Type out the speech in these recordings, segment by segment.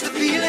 to be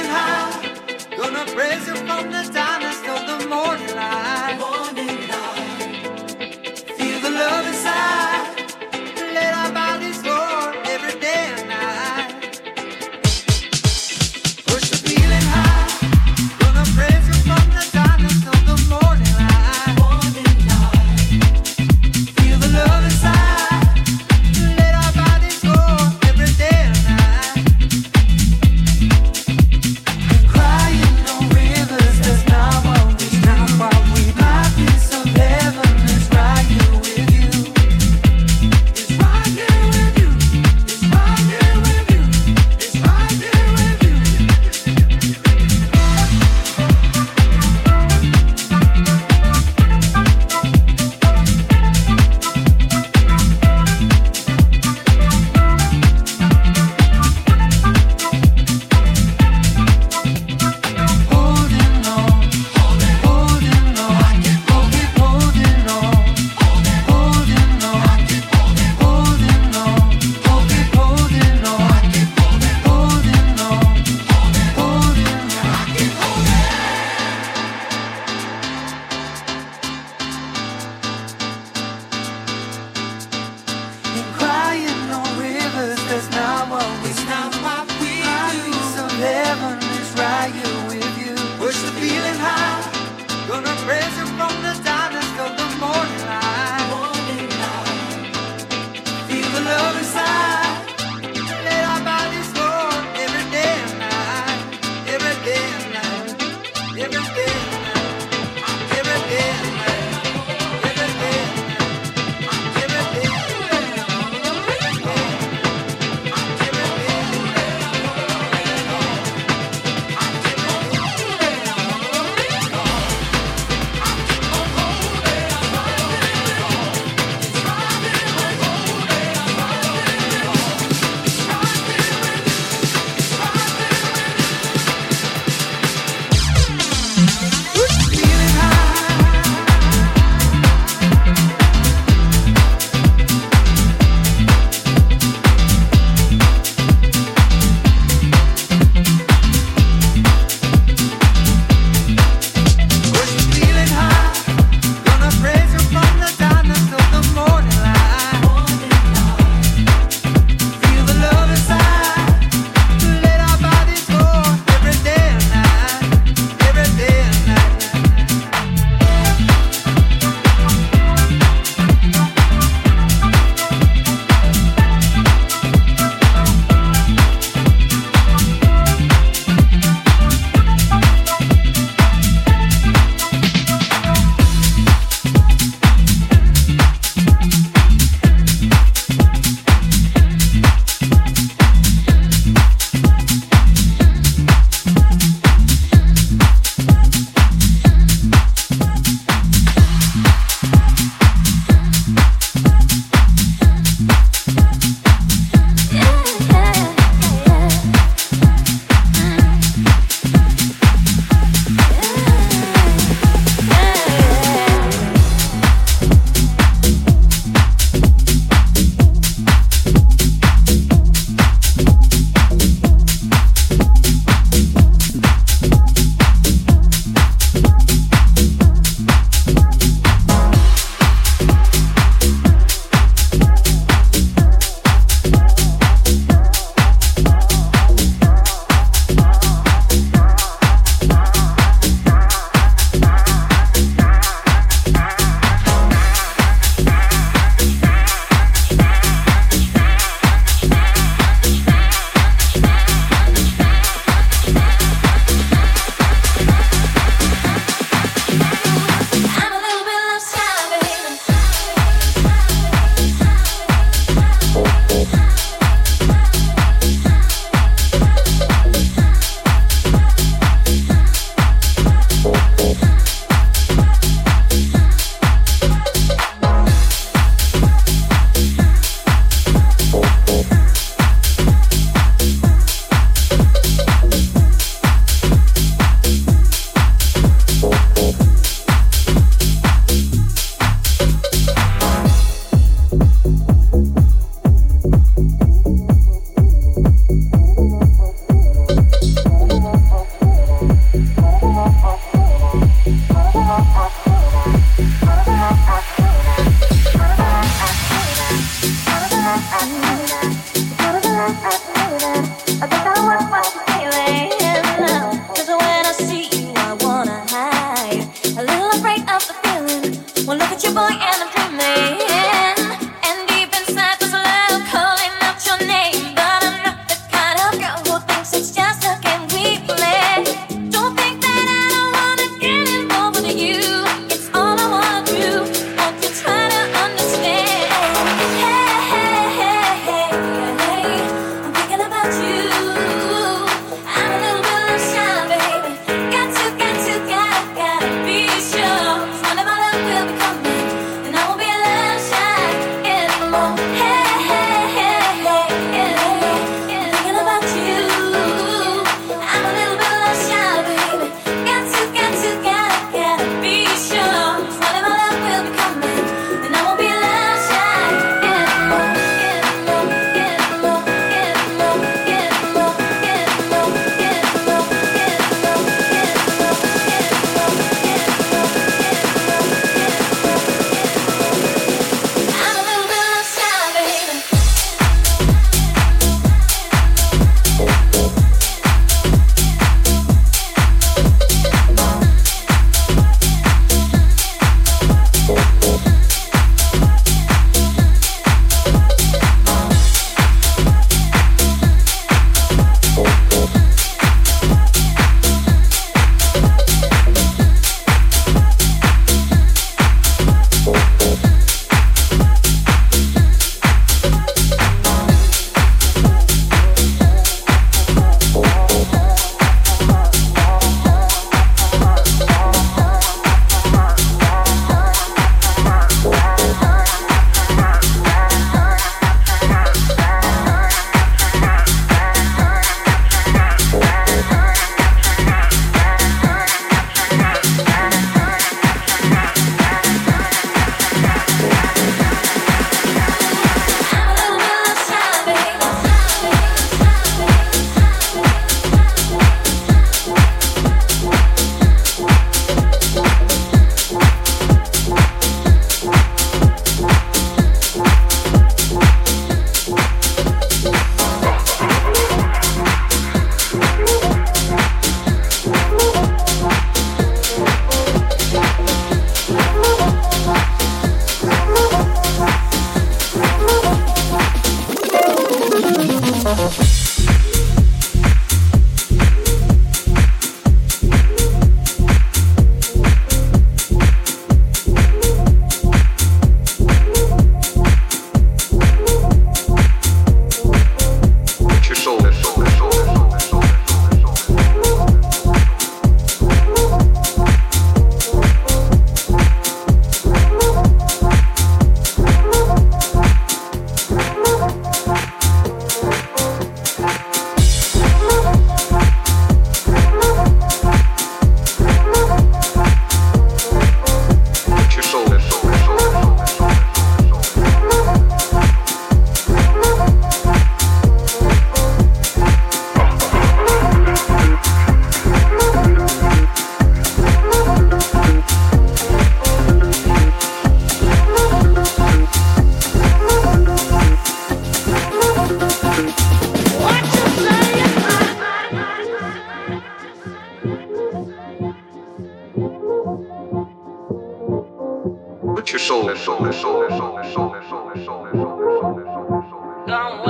I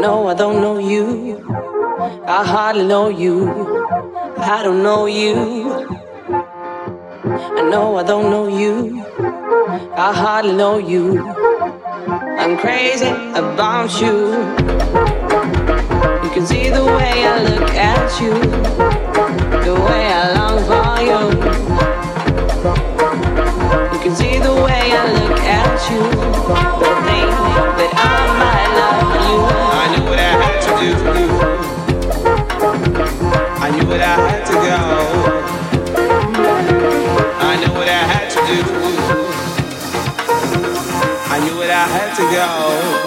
know I don't know you. I hardly know you. I don't know you. I know I don't know you. I hardly know you. I'm crazy about you. You can see the way I look at you, the way I long for you. I knew what I had to do. I knew what I had to go.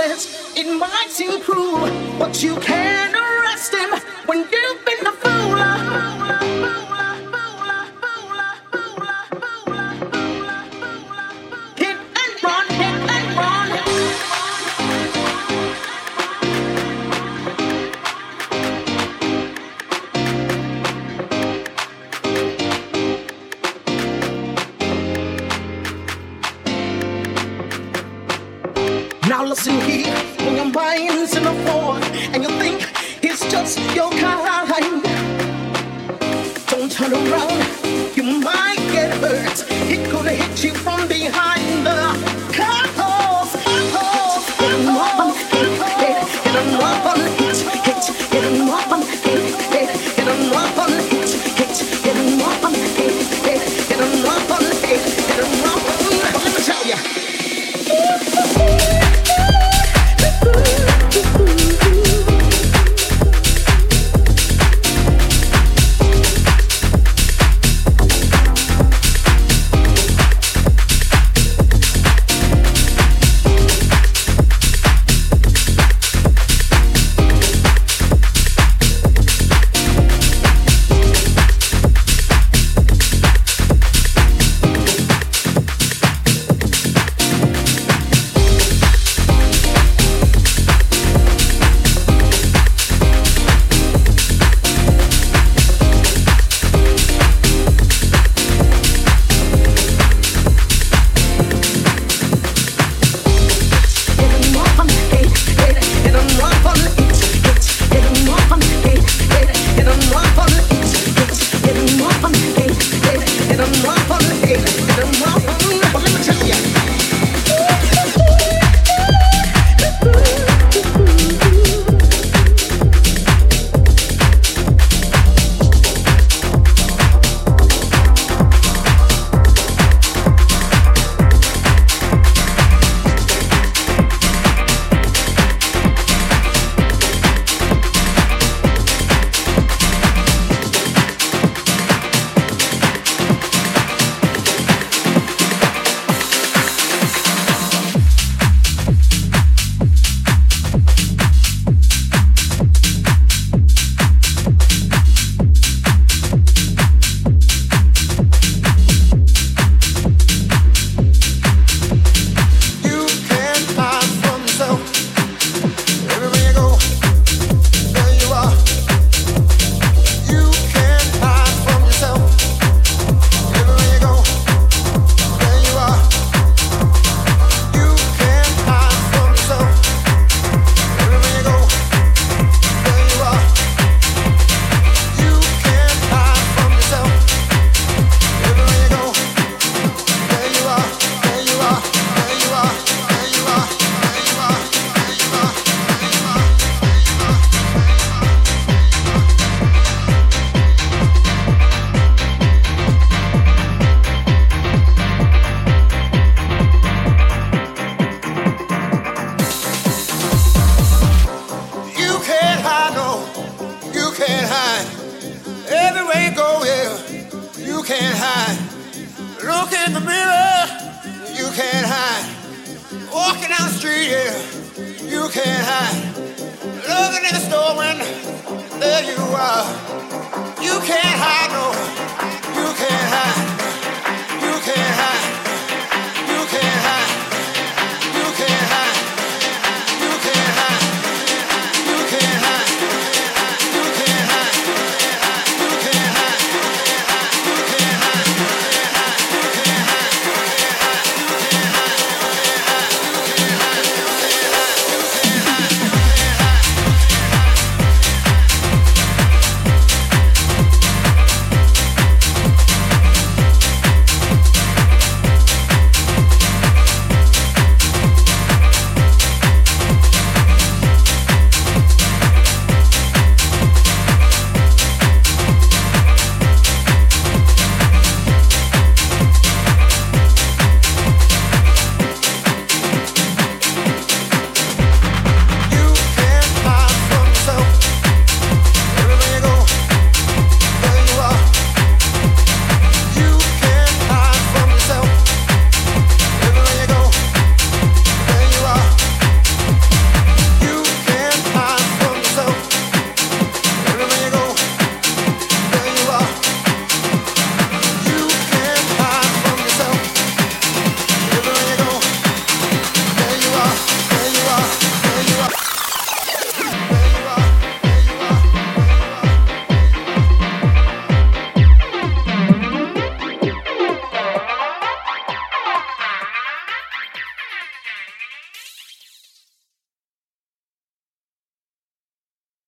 defense. It might seem cruel, but you can't arrest him when you've been. Looking in Austria you can't hide over in the store when there you are. You can't hide.